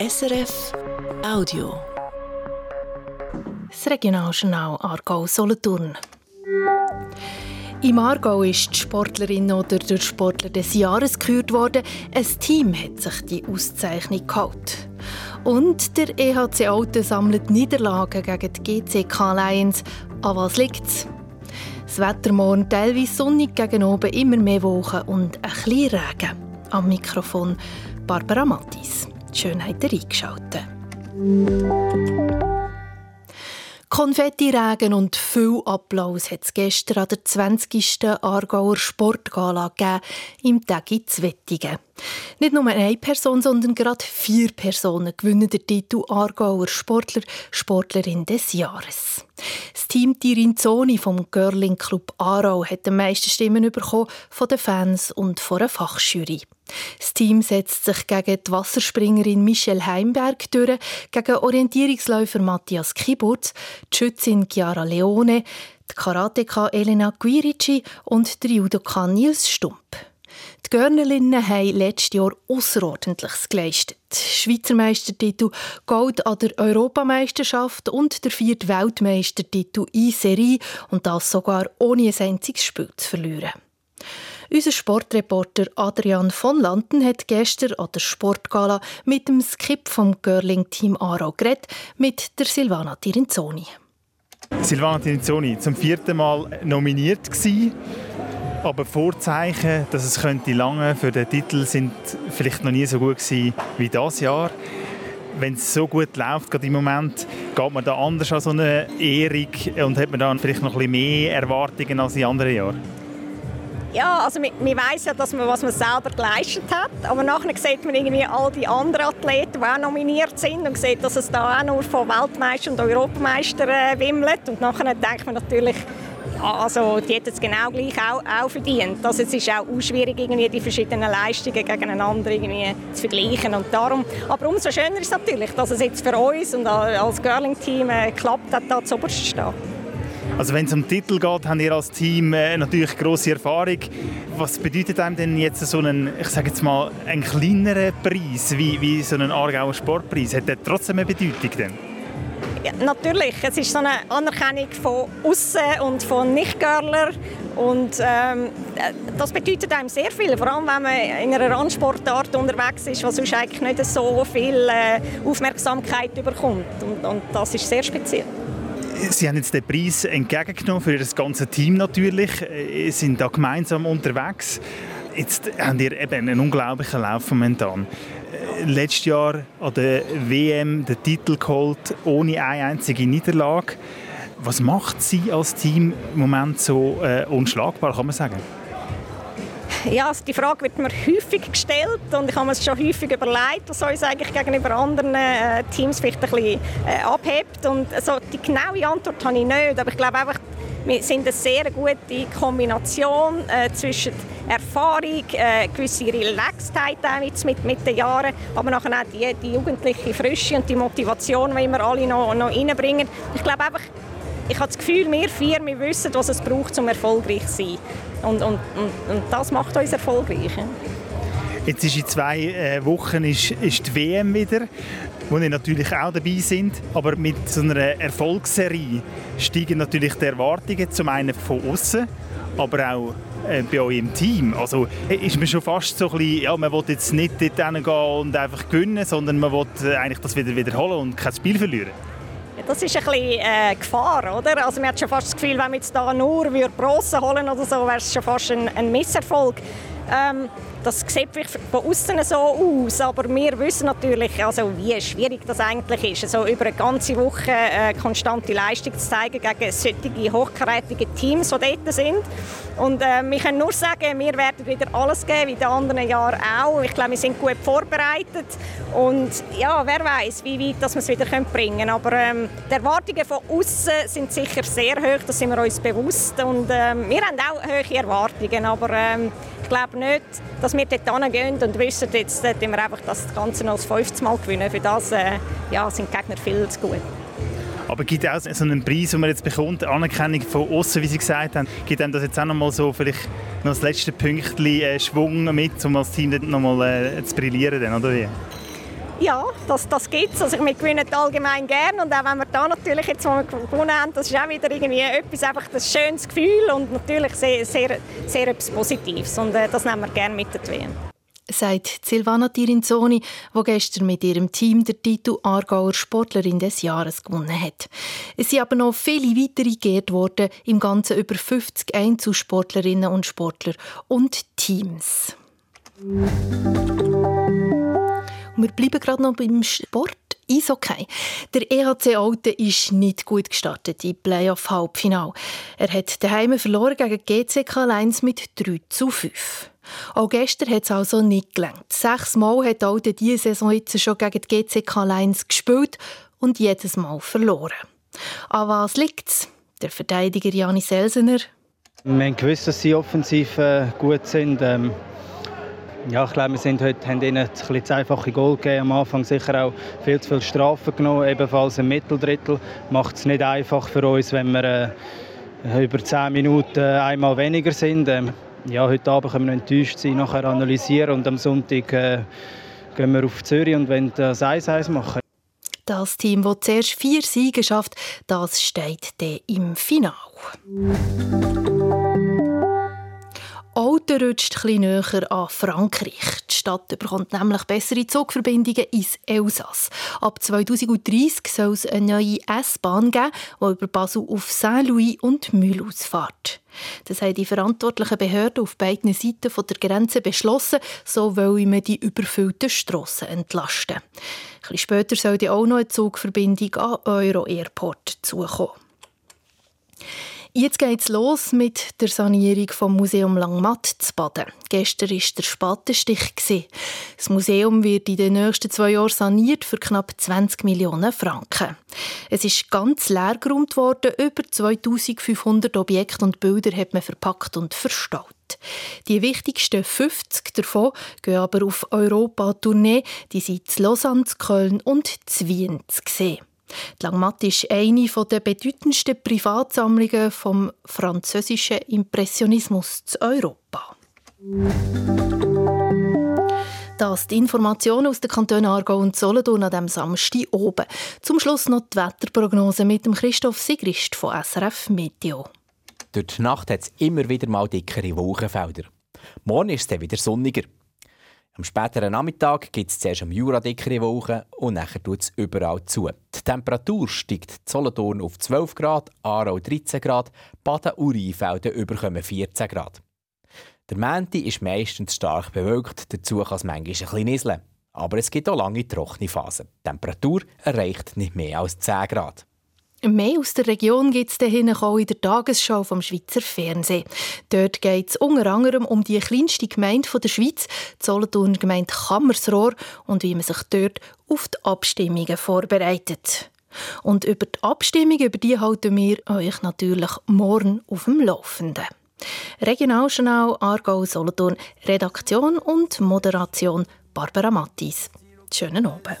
SRF Audio. Das Regionaljournal Aargau-Solothurn. Im Aargau ist die Sportlerin oder der Sportler des Jahres gekürt worden. Ein Team hat sich die Auszeichnung geholt. Und der EHC Alten sammelt Niederlagen gegen die GCK Lions. An was liegt es? Das Wetter morgen teilweise sonnig gegen oben, immer mehr Wochen und ein bisschen Regen. Am Mikrofon Barbara Mattis. Schön habt ihr eingeschaltet. Konfetti-Regen und viel Applaus hat es gestern an der 20. Aargauer Sportgala gegeben, im Tagi Wettigen. Nicht nur eine Person, sondern gerade vier Personen gewinnen den Titel Aargauer Sportler, Sportlerin des Jahres. Das Team Tirinzoni vom Girling Club Aarau hat die meisten Stimmen bekommen von den Fans und von der Fachjury. Das Team setzt sich gegen die Wasserspringerin Michelle Heimberg durch, gegen Orientierungsläufer Matthias Kiburz, die Schützin Chiara Leone, die Karateka Elena Guirici und der Judoka Nils Stump. Die Görnerinnen haben letztes Jahr Außerordentliches geleistet. Schweizer Meistertitel, Gold an der Europameisterschaft und der vierte Weltmeistertitel in Serie und das sogar ohne ein einziges Spiel zu verlieren. Unser Sportreporter Adrian von Lanten hat gestern an der Sportgala mit dem Skip vom Girling-Team Aro geredet, mit der Silvana Tirinzoni. Silvana Tirinzoni, zum vierten Mal nominiert aber Vorzeichen, dass es könnte lange für den Titel sind vielleicht noch nie so gut gewesen wie das Jahr. Wenn es so gut läuft, gerade im Moment, geht man da anders an so eine Ehrung und hat man dann vielleicht noch ein bisschen mehr Erwartungen als in anderen Jahren? Ja, also man, man weiß ja, dass man, was man selber geleistet hat, aber nachher sieht man irgendwie all die anderen Athleten, die auch nominiert sind und sieht, dass es da auch nur von Weltmeister und Europameister äh, wimmelt und nachher denkt man natürlich, also die hätten es genau gleich auch, auch verdient. Also es ist auch, schwierig, irgendwie die verschiedenen Leistungen gegeneinander irgendwie zu vergleichen und darum, aber umso schöner ist es natürlich, dass es jetzt für uns und als Girling-Team äh, klappt hat, da zu oberst zu stehen. Also wenn es um Titel geht, haben ihr als Team äh, natürlich große Erfahrung. Was bedeutet einem denn jetzt so einen, ich sage jetzt mal, einen kleineren Preis wie, wie so ein Aargauer Sportpreis? Hat der trotzdem eine Bedeutung denn? Natürlich, es ist so eine Anerkennung von außen und von Nicht-Görler und ähm, das bedeutet einem sehr viel, vor allem wenn man in einer Randsportart unterwegs ist, was sonst eigentlich nicht so viel äh, Aufmerksamkeit bekommt und, und das ist sehr speziell. Sie haben jetzt den Preis entgegengenommen für das ganze Team natürlich. Sie sind da gemeinsam unterwegs. Jetzt haben ihr eben einen unglaublichen Lauf momentan. Letztes Jahr an der WM den Titel geholt, ohne eine einzige Niederlage. Was macht Sie als Team im Moment so äh, unschlagbar, kann man sagen? ja, also die Frage wird mir häufig gestellt und ich habe mir schon häufig überlegt, was uns eigentlich gegenüber anderen äh, Teams vielleicht ein bisschen äh, abhebt. Und also, die genaue Antwort habe ich nicht, aber ich glaube einfach, wir sind eine sehr gute Kombination äh, zwischen Erfahrung, äh, gewisse Relaxedheit auch mit, mit den Jahren, aber nachher auch die, die jugendliche Frische und die Motivation, die wir alle noch, noch reinbringen. Ich glaube einfach, ich habe das Gefühl, wir vier wir wissen, was es braucht, um erfolgreich zu sein. Und, und, und, und das macht uns erfolgreich. Jetzt ist in zwei äh, Wochen ist, ist die WM wieder, wo wir natürlich auch dabei sind. Aber mit so einer Erfolgsserie steigen natürlich die Erwartungen zum einen von außen, aber auch äh, bei euch im Team. Also ist man schon fast so ein bisschen, ja, man will jetzt nicht dort gehen und einfach gewinnen, sondern man will äh, eigentlich das wieder wiederholen und kein Spiel verlieren. Das ist ein bisschen äh, Gefahr, oder? Also man hat schon fast das Gefühl, wenn wir jetzt da nur Bronze holen oder so, wäre es schon fast ein, ein Misserfolg. Ähm, das sieht von außen so aus, aber wir wissen natürlich, also wie schwierig das eigentlich ist, also über eine ganze Woche äh, konstante Leistung zu zeigen gegen solche hochkarätige Teams, die dort sind. Und äh, wir können nur sagen, wir werden wieder alles geben, wie den anderen Jahren auch. Ich glaube, wir sind gut vorbereitet und ja, wer weiß, wie weit dass wir es wieder bringen können. Aber ähm, die Erwartungen von außen sind sicher sehr hoch, das sind wir uns bewusst und ähm, wir haben auch hohe Erwartungen, aber ähm, glaube nicht, dass wir dort hingehen und wissen, jetzt dass wir einfach das Ganze noch das 15 Mal gewinnen. Für das äh, ja, sind die Gegner viel zu gut. Aber gibt es auch so einen Preis, den man jetzt bekommt, Anerkennung von außen, wie Sie gesagt haben, gibt einem das jetzt auch noch mal so vielleicht noch das letzte Pünktchen äh, Schwung mit, um als Team noch mal äh, zu brillieren, oder wie? Ja, das, das gibt es. Also wir gewinnen allgemein gern und auch wenn wir da natürlich jetzt, wo wir gewonnen haben, das ist auch wieder irgendwie etwas, einfach ein schönes Gefühl und natürlich sehr, sehr, sehr etwas Positives und äh, das nehmen wir gerne mit der WM sagt Silvana Tirinzoni, die gestern mit ihrem Team den Titel Aargauer Sportlerin des Jahres gewonnen hat. Es sind aber noch viele weitere geehrt worden, im Ganzen über 50 Einzelsportlerinnen und Sportler und Teams. Wir bleiben gerade noch beim Sport. Eishockey. Der EHC Alten ist nicht gut gestartet im Playoff-Halbfinale. Er hat daheim verloren gegen GCK Lines mit 3 zu 5. Auch gestern hat es also nicht gelangt. Sechsmal hat Alten diese Saison jetzt schon gegen die GCK Lines gespielt und jedes Mal verloren. An was liegt es? Der Verteidiger Janis Selsener. Wir haben gewusst, dass sie offensiv äh, gut sind. Ähm ja, ich glaube, wir sind heute, haben ihnen ein bisschen zu einfache Goal gegeben. Am Anfang sicher auch viel zu viel Strafen genommen, ebenfalls im Mitteldrittel. Macht es nicht einfach für uns, wenn wir äh, über 10 Minuten einmal weniger sind. Ähm, ja, heute Abend können wir enttäuscht sein, nachher analysieren und am Sonntag äh, gehen wir auf Zürich und wollen das 1-1 machen. Das Team, das zuerst vier Siege schafft, das steht dann im Finale. Auto rutscht etwas näher an Frankreich. Die Stadt bekommt nämlich bessere Zugverbindungen ins Elsass. Ab 2030 soll es eine neue S-Bahn geben, die über Basel auf Saint-Louis und Mulhouse fährt. Das haben die verantwortlichen Behörden auf beiden Seiten der Grenze beschlossen, so wollen wir die überfüllten Strassen entlasten. Ein bisschen später soll auch noch eine Zugverbindung an Euro Airport zukommen. Jetzt geht's los mit der Sanierung vom Museum Langmatt zu Baden. Gestern war der Spatenstich. Das Museum wird in den nächsten zwei Jahren saniert für knapp 20 Millionen Franken. Es ist ganz leer geräumt worden. Über 2500 Objekte und Bilder hat man verpackt und verstaut. Die wichtigsten 50 davon gehen aber auf Europa-Tournee. Die sind in Lausanne, Köln und Wien zu sehen. Die Langmatt ist eine der bedeutendsten Privatsammlungen vom französischen Impressionismus zu Europa. Das die Informationen aus den Kantonen Aargau und Solothurn an diesem Samstag oben. Zum Schluss noch die Wetterprognose mit dem Christoph Sigrist von SRF Meteo. Durch die Nacht hat es immer wieder mal dickere Wolkenfelder. Morgen ist es dann wieder sonniger. Am späteren Nachmittag gibt es zuerst am Jura dickere Wolken und nachher tut es überall zu. Die Temperatur steigt Solothurn auf 12 Grad, Aarau 13 Grad, Baden und Rheinfelden überkommen 14 Grad. Der Mänti ist meistens stark bewölkt, dazu kann es manchmal ein bisschen nieseln. Aber es gibt auch lange trockene Phasen. Die Temperatur erreicht nicht mehr als 10 Grad. Mehr aus der Region gibt es in der Tagesschau vom Schweizer Fernsehen. Dort geht es unter anderem um die kleinste Gemeinde der Schweiz, die Solothurner Gemeinde Kammersrohr, und wie man sich dort auf die Abstimmungen vorbereitet. Und über die Abstimmung über die halten wir euch natürlich morgen auf dem Laufenden. Regionaljournal Aargau Solothurn, Redaktion und Moderation Barbara Mattis. Schönen Abend.